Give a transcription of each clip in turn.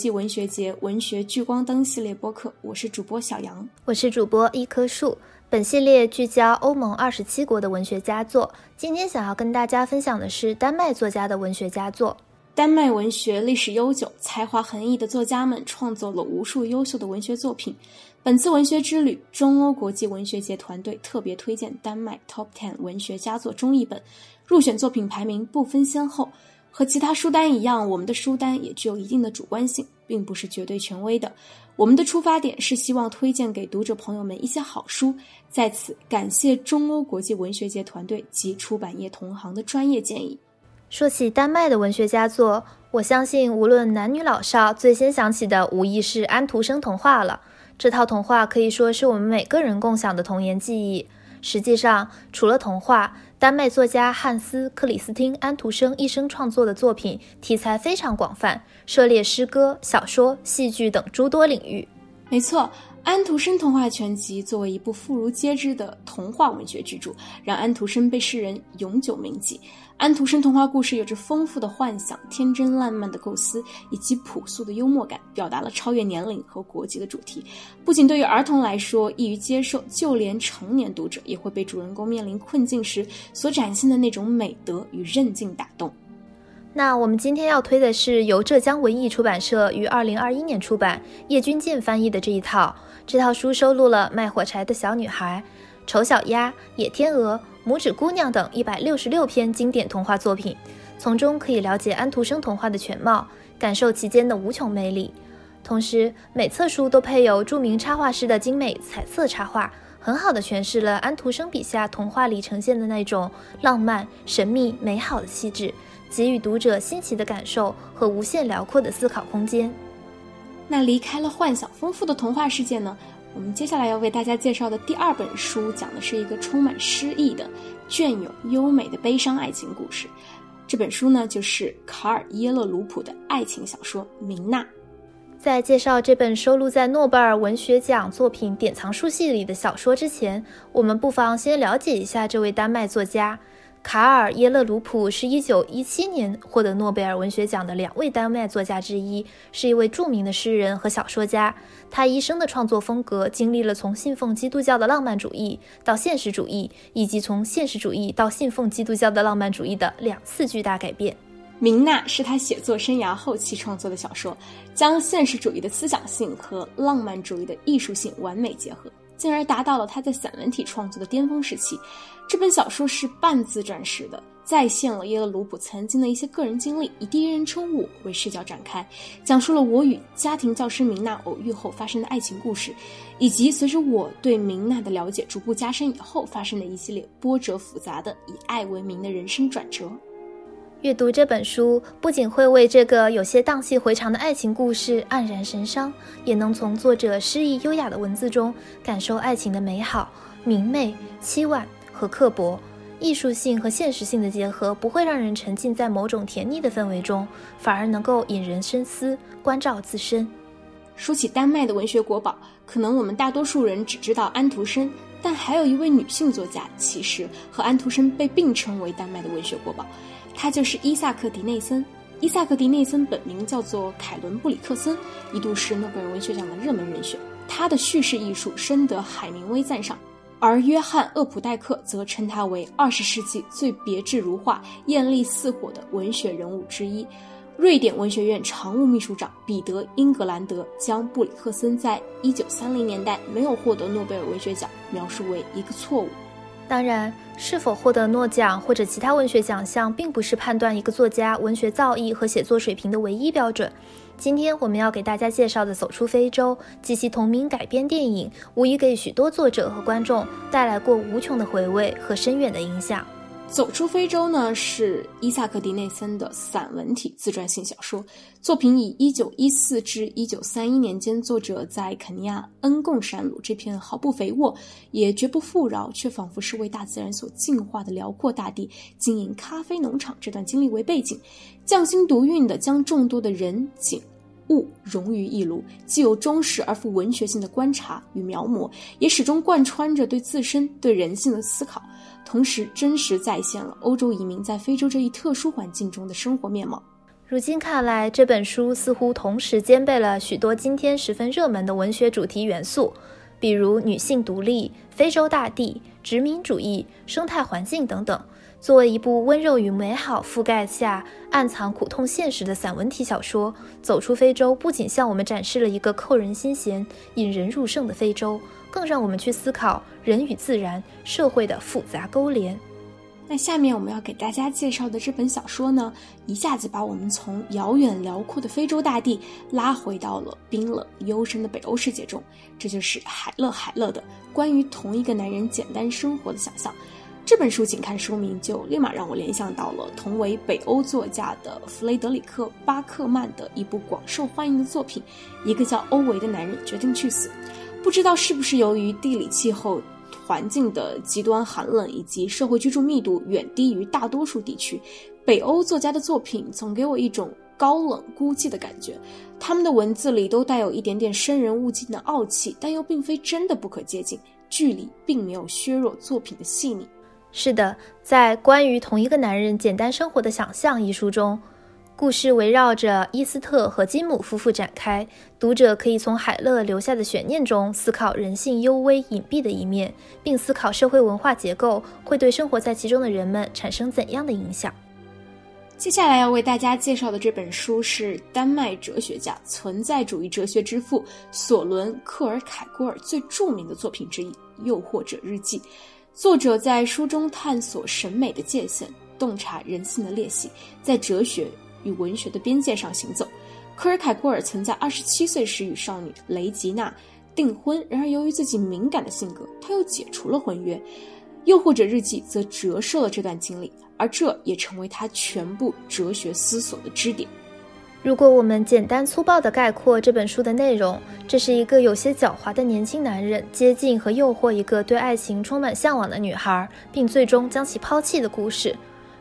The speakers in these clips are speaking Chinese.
际文学节文学聚光灯系列播客，我是主播小杨，我是主播一棵树。本系列聚焦欧盟二十七国的文学佳作，今天想要跟大家分享的是丹麦作家的文学佳作。丹麦文学历史悠久，才华横溢的作家们创作了无数优秀的文学作品。本次文学之旅，中欧国际文学节团队特别推荐丹麦 Top Ten 文学佳作中译本，入选作品排名不分先后。和其他书单一样，我们的书单也具有一定的主观性，并不是绝对权威的。我们的出发点是希望推荐给读者朋友们一些好书。在此，感谢中欧国际文学节团队及出版业同行的专业建议。说起丹麦的文学佳作，我相信无论男女老少，最先想起的无疑是安徒生童话了。这套童话可以说是我们每个人共享的童年记忆。实际上，除了童话，丹麦作家汉斯·克里斯汀·安徒生一生创作的作品题材非常广泛，涉猎诗歌、小说、戏剧等诸多领域。没错。安徒生童话全集作为一部妇孺皆知的童话文学巨著，让安徒生被世人永久铭记。安徒生童话故事有着丰富的幻想、天真烂漫的构思以及朴素的幽默感，表达了超越年龄和国籍的主题。不仅对于儿童来说易于接受，就连成年读者也会被主人公面临困境时所展现的那种美德与韧劲打动。那我们今天要推的是由浙江文艺出版社于二零二一年出版、叶君健翻译的这一套。这套书收录了《卖火柴的小女孩》《丑小鸭》《野天鹅》《拇指姑娘》等一百六十六篇经典童话作品，从中可以了解安徒生童话的全貌，感受其间的无穷魅力。同时，每册书都配有著名插画师的精美彩色插画，很好的诠释了安徒生笔下童话里呈现的那种浪漫、神秘、美好的气质。给予读者新奇的感受和无限辽阔的思考空间。那离开了幻想丰富的童话世界呢？我们接下来要为大家介绍的第二本书，讲的是一个充满诗意的、隽永优美的悲伤爱情故事。这本书呢，就是卡尔耶勒鲁普的爱情小说《明娜》。在介绍这本收录在诺贝尔文学奖作品典藏书系里的小说之前，我们不妨先了解一下这位丹麦作家。卡尔耶勒鲁普是一九一七年获得诺贝尔文学奖的两位丹麦作家之一，是一位著名的诗人和小说家。他一生的创作风格经历了从信奉基督教的浪漫主义到现实主义，以及从现实主义到信奉基督教的浪漫主义的两次巨大改变。《明娜》是他写作生涯后期创作的小说，将现实主义的思想性和浪漫主义的艺术性完美结合。进而达到了他在散文体创作的巅峰时期。这本小说是半自传式的，再现了耶勒鲁普曾经的一些个人经历，以第一人称我为视角展开，讲述了我与家庭教师明娜偶遇后发生的爱情故事，以及随着我对明娜的了解逐步加深以后发生的一系列波折复杂的以爱为名的人生转折。阅读这本书，不仅会为这个有些荡气回肠的爱情故事黯然神伤，也能从作者诗意优雅的文字中感受爱情的美好、明媚、凄婉和刻薄。艺术性和现实性的结合，不会让人沉浸在某种甜腻的氛围中，反而能够引人深思、关照自身。说起丹麦的文学国宝，可能我们大多数人只知道安徒生，但还有一位女性作家，其实和安徒生被并称为丹麦的文学国宝。他就是伊萨克·迪内森。伊萨克·迪内森本名叫做凯伦·布里克森，一度是诺贝尔文学奖的热门人选。他的叙事艺术深得海明威赞赏，而约翰·厄普代克则称他为二十世纪最别致如画、艳丽似火的文学人物之一。瑞典文学院常务秘书长彼得·英格兰德将布里克森在一九三零年代没有获得诺贝尔文学奖描述为一个错误。当然，是否获得诺奖或者其他文学奖项，并不是判断一个作家文学造诣和写作水平的唯一标准。今天我们要给大家介绍的《走出非洲》及其同名改编电影，无疑给许多作者和观众带来过无穷的回味和深远的影响。走出非洲呢，是伊萨克·迪内森的散文体自传性小说作品，以一九一四至一九三一年间作者在肯尼亚恩贡山鲁这片毫不肥沃也绝不富饶，却仿佛是为大自然所净化的辽阔大地经营咖啡农场这段经历为背景，匠心独运的将众多的人景物融于一炉，既有忠实而富文学性的观察与描摹，也始终贯穿着对自身对人性的思考。同时，真实再现了欧洲移民在非洲这一特殊环境中的生活面貌。如今看来，这本书似乎同时兼备了许多今天十分热门的文学主题元素，比如女性独立、非洲大地、殖民主义、生态环境等等。作为一部温柔与美好覆盖下暗藏苦痛现实的散文体小说，《走出非洲》不仅向我们展示了一个扣人心弦、引人入胜的非洲，更让我们去思考人与自然、社会的复杂勾连。那下面我们要给大家介绍的这本小说呢，一下子把我们从遥远辽阔的非洲大地拉回到了冰冷幽深的北欧世界中。这就是海勒海勒的关于同一个男人简单生活的想象。这本书仅看书名就立马让我联想到了同为北欧作家的弗雷德里克·巴克曼的一部广受欢迎的作品，一个叫欧维的男人决定去死。不知道是不是由于地理气候。环境的极端寒冷以及社会居住密度远低于大多数地区，北欧作家的作品总给我一种高冷孤寂的感觉。他们的文字里都带有一点点生人勿近的傲气，但又并非真的不可接近。距离并没有削弱作品的细腻。是的，在关于同一个男人简单生活的想象一书中。故事围绕着伊斯特和金姆夫妇展开，读者可以从海勒留下的悬念中思考人性幽微隐蔽的一面，并思考社会文化结构会对生活在其中的人们产生怎样的影响。接下来要为大家介绍的这本书是丹麦哲学家、存在主义哲学之父索伦·克尔凯郭尔最著名的作品之一《诱惑者日记》。作者在书中探索审美的界限，洞察人性的裂隙，在哲学。与文学的边界上行走。科尔凯郭尔曾在二十七岁时与少女雷吉娜订婚，然而由于自己敏感的性格，他又解除了婚约。《诱惑者日记》则折射了这段经历，而这也成为他全部哲学思索的支点。如果我们简单粗暴地概括这本书的内容，这是一个有些狡猾的年轻男人接近和诱惑一个对爱情充满向往的女孩，并最终将其抛弃的故事。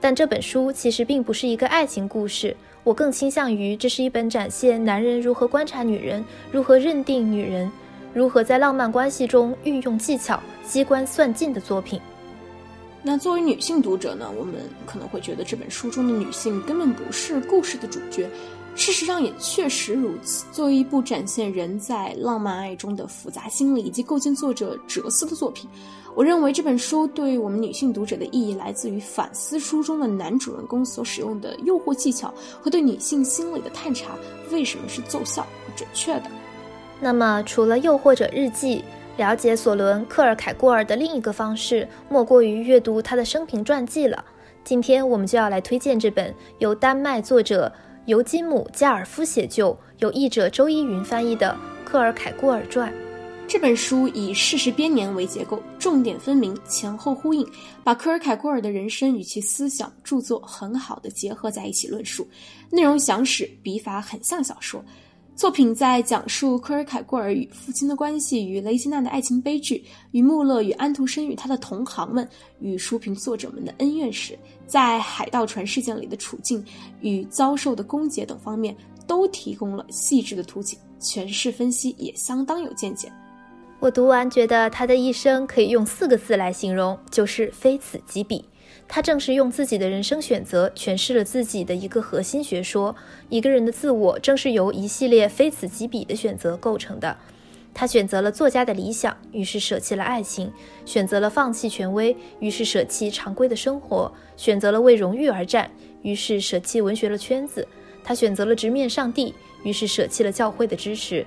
但这本书其实并不是一个爱情故事，我更倾向于这是一本展现男人如何观察女人、如何认定女人、如何在浪漫关系中运用技巧、机关算尽的作品。那作为女性读者呢？我们可能会觉得这本书中的女性根本不是故事的主角。事实上也确实如此。作为一部展现人在浪漫爱中的复杂心理以及构建作者哲思的作品，我认为这本书对我们女性读者的意义来自于反思书中的男主人公所使用的诱惑技巧和对女性心理的探查为什么是奏效和准确的。那么，除了《诱惑者日记》，了解索伦·克尔凯郭尔的另一个方式，莫过于阅读他的生平传记了。今天我们就要来推荐这本由丹麦作者。由金姆·加尔夫写就，由译者周一云翻译的《克尔凯郭尔传》这本书以事实编年为结构，重点分明，前后呼应，把科尔凯郭尔的人生与其思想著作很好的结合在一起论述，内容详实，笔法很像小说。作品在讲述科尔凯郭尔与父亲的关系，与雷吉娜的爱情悲剧，与穆勒与安徒生与他的同行们与书评作者们的恩怨时，在海盗船事件里的处境与遭受的攻讦等方面，都提供了细致的图景，诠释分析也相当有见解。我读完觉得他的一生可以用四个字来形容，就是非此即彼。他正是用自己的人生选择诠释了自己的一个核心学说：一个人的自我正是由一系列非此即彼的选择构成的。他选择了作家的理想，于是舍弃了爱情；选择了放弃权威，于是舍弃常规的生活；选择了为荣誉而战，于是舍弃文学的圈子。他选择了直面上帝，于是舍弃了教会的支持。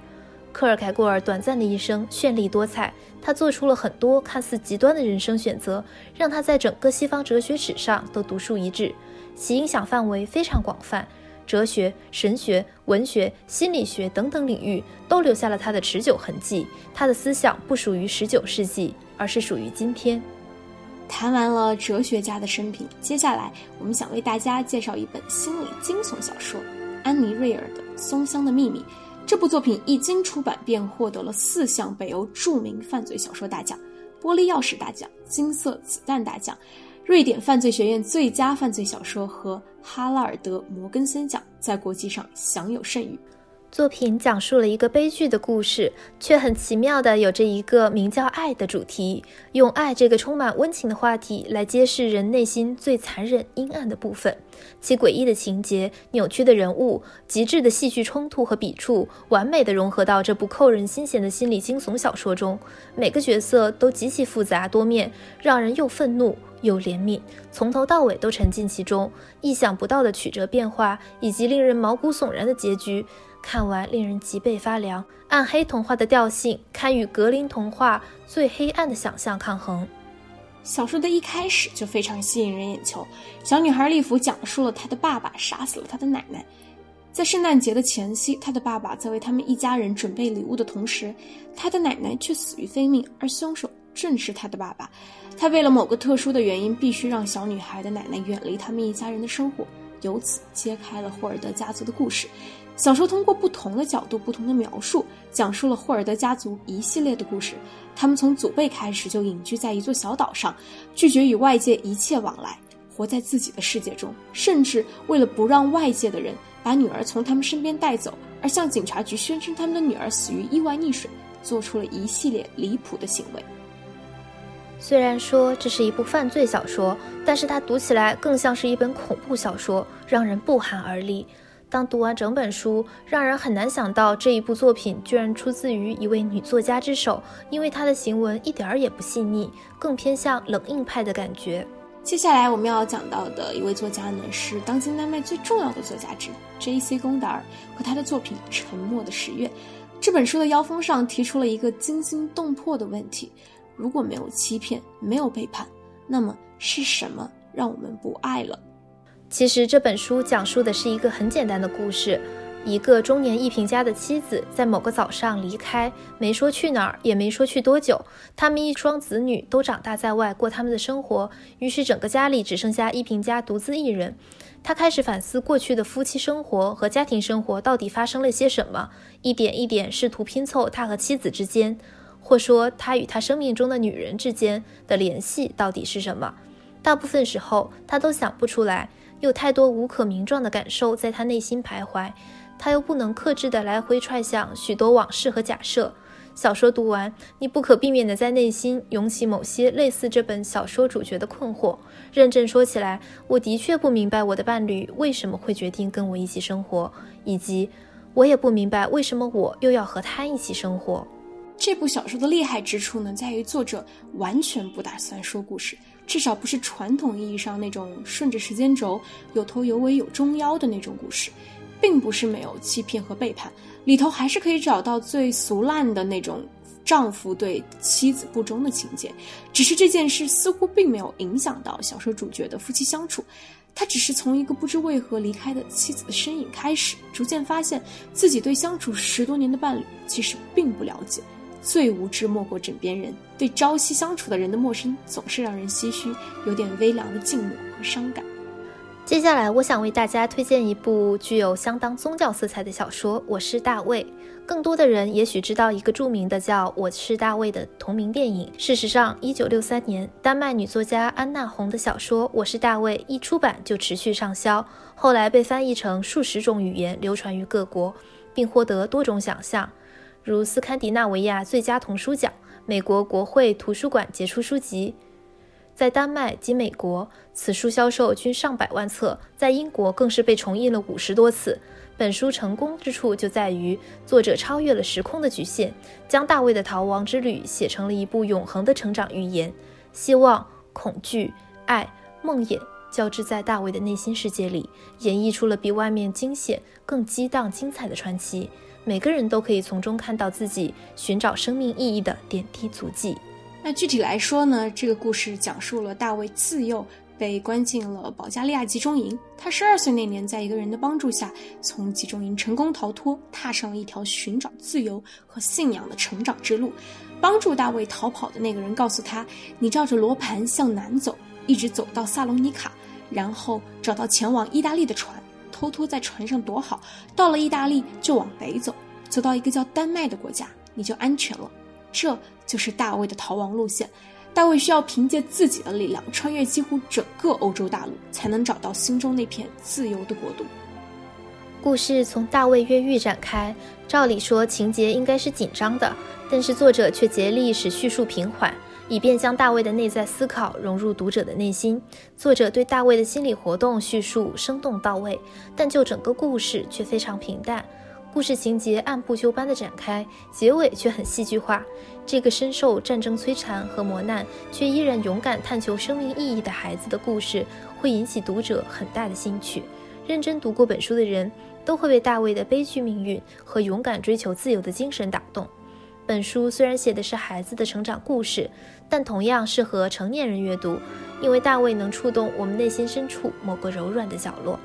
克尔凯郭尔短暂的一生绚丽多彩，他做出了很多看似极端的人生选择，让他在整个西方哲学史上都独树一帜，其影响范围非常广泛，哲学、神学、文学、心理学等等领域都留下了他的持久痕迹。他的思想不属于十九世纪，而是属于今天。谈完了哲学家的生平，接下来我们想为大家介绍一本心理惊悚小说——安妮·瑞尔的《松香的秘密》。这部作品一经出版，便获得了四项北欧著名犯罪小说大奖：玻璃钥匙大奖、金色子弹大奖、瑞典犯罪学院最佳犯罪小说和哈拉尔德·摩根森奖，在国际上享有盛誉。作品讲述了一个悲剧的故事，却很奇妙的有着一个名叫爱的主题，用爱这个充满温情的话题来揭示人内心最残忍阴暗的部分。其诡异的情节、扭曲的人物、极致的戏剧冲突和笔触，完美的融合到这部扣人心弦的心理惊悚小说中。每个角色都极其复杂多面，让人又愤怒又怜悯，从头到尾都沉浸其中。意想不到的曲折变化，以及令人毛骨悚然的结局。看完令人脊背发凉，暗黑童话的调性堪与格林童话最黑暗的想象抗衡。小说的一开始就非常吸引人眼球。小女孩利弗讲述了她的爸爸杀死了她的奶奶，在圣诞节的前夕，她的爸爸在为他们一家人准备礼物的同时，她的奶奶却死于非命，而凶手正是她的爸爸。他为了某个特殊的原因，必须让小女孩的奶奶远离他们一家人的生活，由此揭开了霍尔德家族的故事。小说通过不同的角度、不同的描述，讲述了霍尔德家族一系列的故事。他们从祖辈开始就隐居在一座小岛上，拒绝与外界一切往来，活在自己的世界中，甚至为了不让外界的人把女儿从他们身边带走，而向警察局宣称他们的女儿死于意外溺水，做出了一系列离谱的行为。虽然说这是一部犯罪小说，但是它读起来更像是一本恐怖小说，让人不寒而栗。当读完整本书，让人很难想到这一部作品居然出自于一位女作家之手，因为她的行文一点儿也不细腻，更偏向冷硬派的感觉。接下来我们要讲到的一位作家呢，是当今丹麦最重要的作家之 J.C. 贡达尔和他的作品《沉默的十月》。这本书的腰封上提出了一个惊心动魄的问题：如果没有欺骗，没有背叛，那么是什么让我们不爱了？其实这本书讲述的是一个很简单的故事：一个中年艺评家的妻子在某个早上离开，没说去哪儿，也没说去多久。他们一双子女都长大在外，过他们的生活。于是整个家里只剩下艺评家独自一人。他开始反思过去的夫妻生活和家庭生活到底发生了些什么，一点一点试图拼凑他和妻子之间，或说他与他生命中的女人之间的联系到底是什么。大部分时候他都想不出来。有太多无可名状的感受在他内心徘徊，他又不能克制地来回揣想许多往事和假设。小说读完，你不可避免地在内心涌起某些类似这本小说主角的困惑。认真说起来，我的确不明白我的伴侣为什么会决定跟我一起生活，以及我也不明白为什么我又要和他一起生活。这部小说的厉害之处呢，在于作者完全不打算说故事。至少不是传统意义上那种顺着时间轴有头有尾有中腰的那种故事，并不是没有欺骗和背叛，里头还是可以找到最俗烂的那种丈夫对妻子不忠的情节。只是这件事似乎并没有影响到小说主角的夫妻相处，他只是从一个不知为何离开的妻子的身影开始，逐渐发现自己对相处十多年的伴侣其实并不了解。最无知莫过枕边人，对朝夕相处的人的陌生，总是让人唏嘘，有点微凉的静默和伤感。接下来，我想为大家推荐一部具有相当宗教色彩的小说《我是大卫》。更多的人也许知道一个著名的叫《我是大卫》的同名电影。事实上，一九六三年，丹麦女作家安娜·红的小说《我是大卫》一出版就持续畅销，后来被翻译成数十种语言，流传于各国，并获得多种奖项。如斯堪的纳维亚最佳童书奖、美国国会图书馆杰出书籍，在丹麦及美国，此书销售均上百万册，在英国更是被重印了五十多次。本书成功之处就在于作者超越了时空的局限，将大卫的逃亡之旅写成了一部永恒的成长寓言。希望、恐惧、爱、梦魇交织在大卫的内心世界里，演绎出了比外面惊险更激荡精彩的传奇。每个人都可以从中看到自己寻找生命意义的点滴足迹。那具体来说呢？这个故事讲述了大卫自幼被关进了保加利亚集中营。他十二岁那年，在一个人的帮助下，从集中营成功逃脱，踏上了一条寻找自由和信仰的成长之路。帮助大卫逃跑的那个人告诉他：“你照着罗盘向南走，一直走到萨隆尼卡，然后找到前往意大利的船。”偷偷在船上躲好，到了意大利就往北走，走到一个叫丹麦的国家，你就安全了。这就是大卫的逃亡路线。大卫需要凭借自己的力量，穿越几乎整个欧洲大陆，才能找到心中那片自由的国度。故事从大卫越狱展开，照理说情节应该是紧张的，但是作者却竭力使叙述平缓，以便将大卫的内在思考融入读者的内心。作者对大卫的心理活动叙述生动到位，但就整个故事却非常平淡。故事情节按部就班的展开，结尾却很戏剧化。这个深受战争摧残和磨难，却依然勇敢探求生命意义的孩子的故事，会引起读者很大的兴趣。认真读过本书的人。都会被大卫的悲剧命运和勇敢追求自由的精神打动。本书虽然写的是孩子的成长故事，但同样适合成年人阅读，因为大卫能触动我们内心深处某个柔软的角落。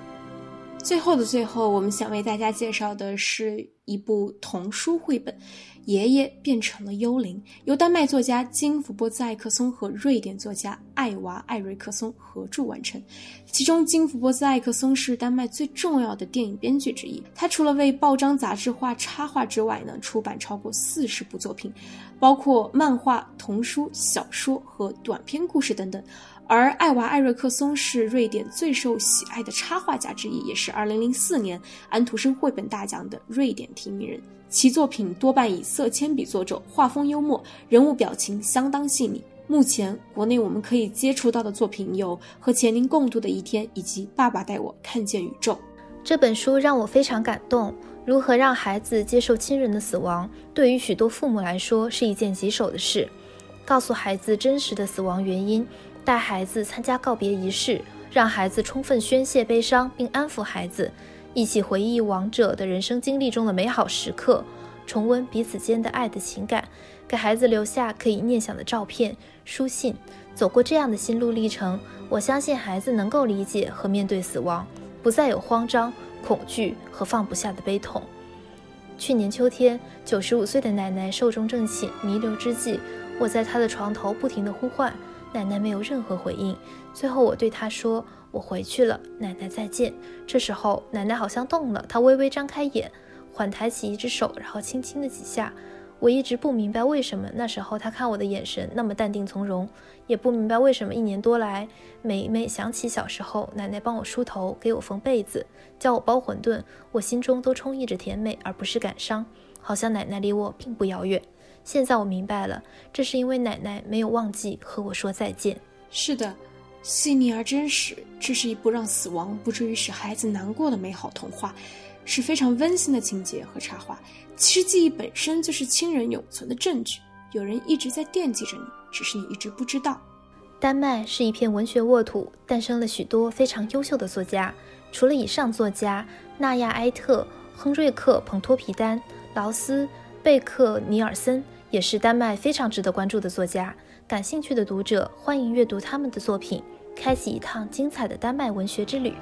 最后的最后，我们想为大家介绍的是一部童书绘本。爷爷变成了幽灵，由丹麦作家金福波兹艾克松和瑞典作家艾娃艾瑞克松合著完成。其中，金福波兹艾克松是丹麦最重要的电影编剧之一。他除了为报章杂志画插画之外呢，出版超过四十部作品，包括漫画、童书、小说和短篇故事等等。而艾娃艾瑞克松是瑞典最受喜爱的插画家之一，也是2004年安徒生绘本大奖的瑞典提名人。其作品多半以色铅笔作轴，画风幽默，人物表情相当细腻。目前国内我们可以接触到的作品有《和钱宁共度的一天》以及《爸爸带我看见宇宙》。这本书让我非常感动。如何让孩子接受亲人的死亡，对于许多父母来说是一件棘手的事。告诉孩子真实的死亡原因，带孩子参加告别仪式，让孩子充分宣泄悲伤并安抚孩子。一起回忆亡者的人生经历中的美好时刻，重温彼此间的爱的情感，给孩子留下可以念想的照片、书信。走过这样的心路历程，我相信孩子能够理解和面对死亡，不再有慌张、恐惧和放不下的悲痛。去年秋天，九十五岁的奶奶寿终正寝，弥留之际，我在她的床头不停地呼唤，奶奶没有任何回应。最后，我对她说。我回去了，奶奶再见。这时候，奶奶好像动了，她微微张开眼，缓抬起一只手，然后轻轻的几下。我一直不明白为什么那时候她看我的眼神那么淡定从容，也不明白为什么一年多来，每每想起小时候奶奶帮我梳头、给我缝被子、教我包馄饨，我心中都充溢着甜美而不是感伤，好像奶奶离我并不遥远。现在我明白了，这是因为奶奶没有忘记和我说再见。是的。细腻而真实，这是一部让死亡不至于使孩子难过的美好童话，是非常温馨的情节和插画。其实记忆本身就是亲人永存的证据，有人一直在惦记着你，只是你一直不知道。丹麦是一片文学沃土，诞生了许多非常优秀的作家。除了以上作家，纳亚埃特、亨瑞克·彭托皮丹、劳斯、贝克尼尔森也是丹麦非常值得关注的作家。感兴趣的读者欢迎阅读他们的作品。开启一趟精彩的丹麦文学之旅。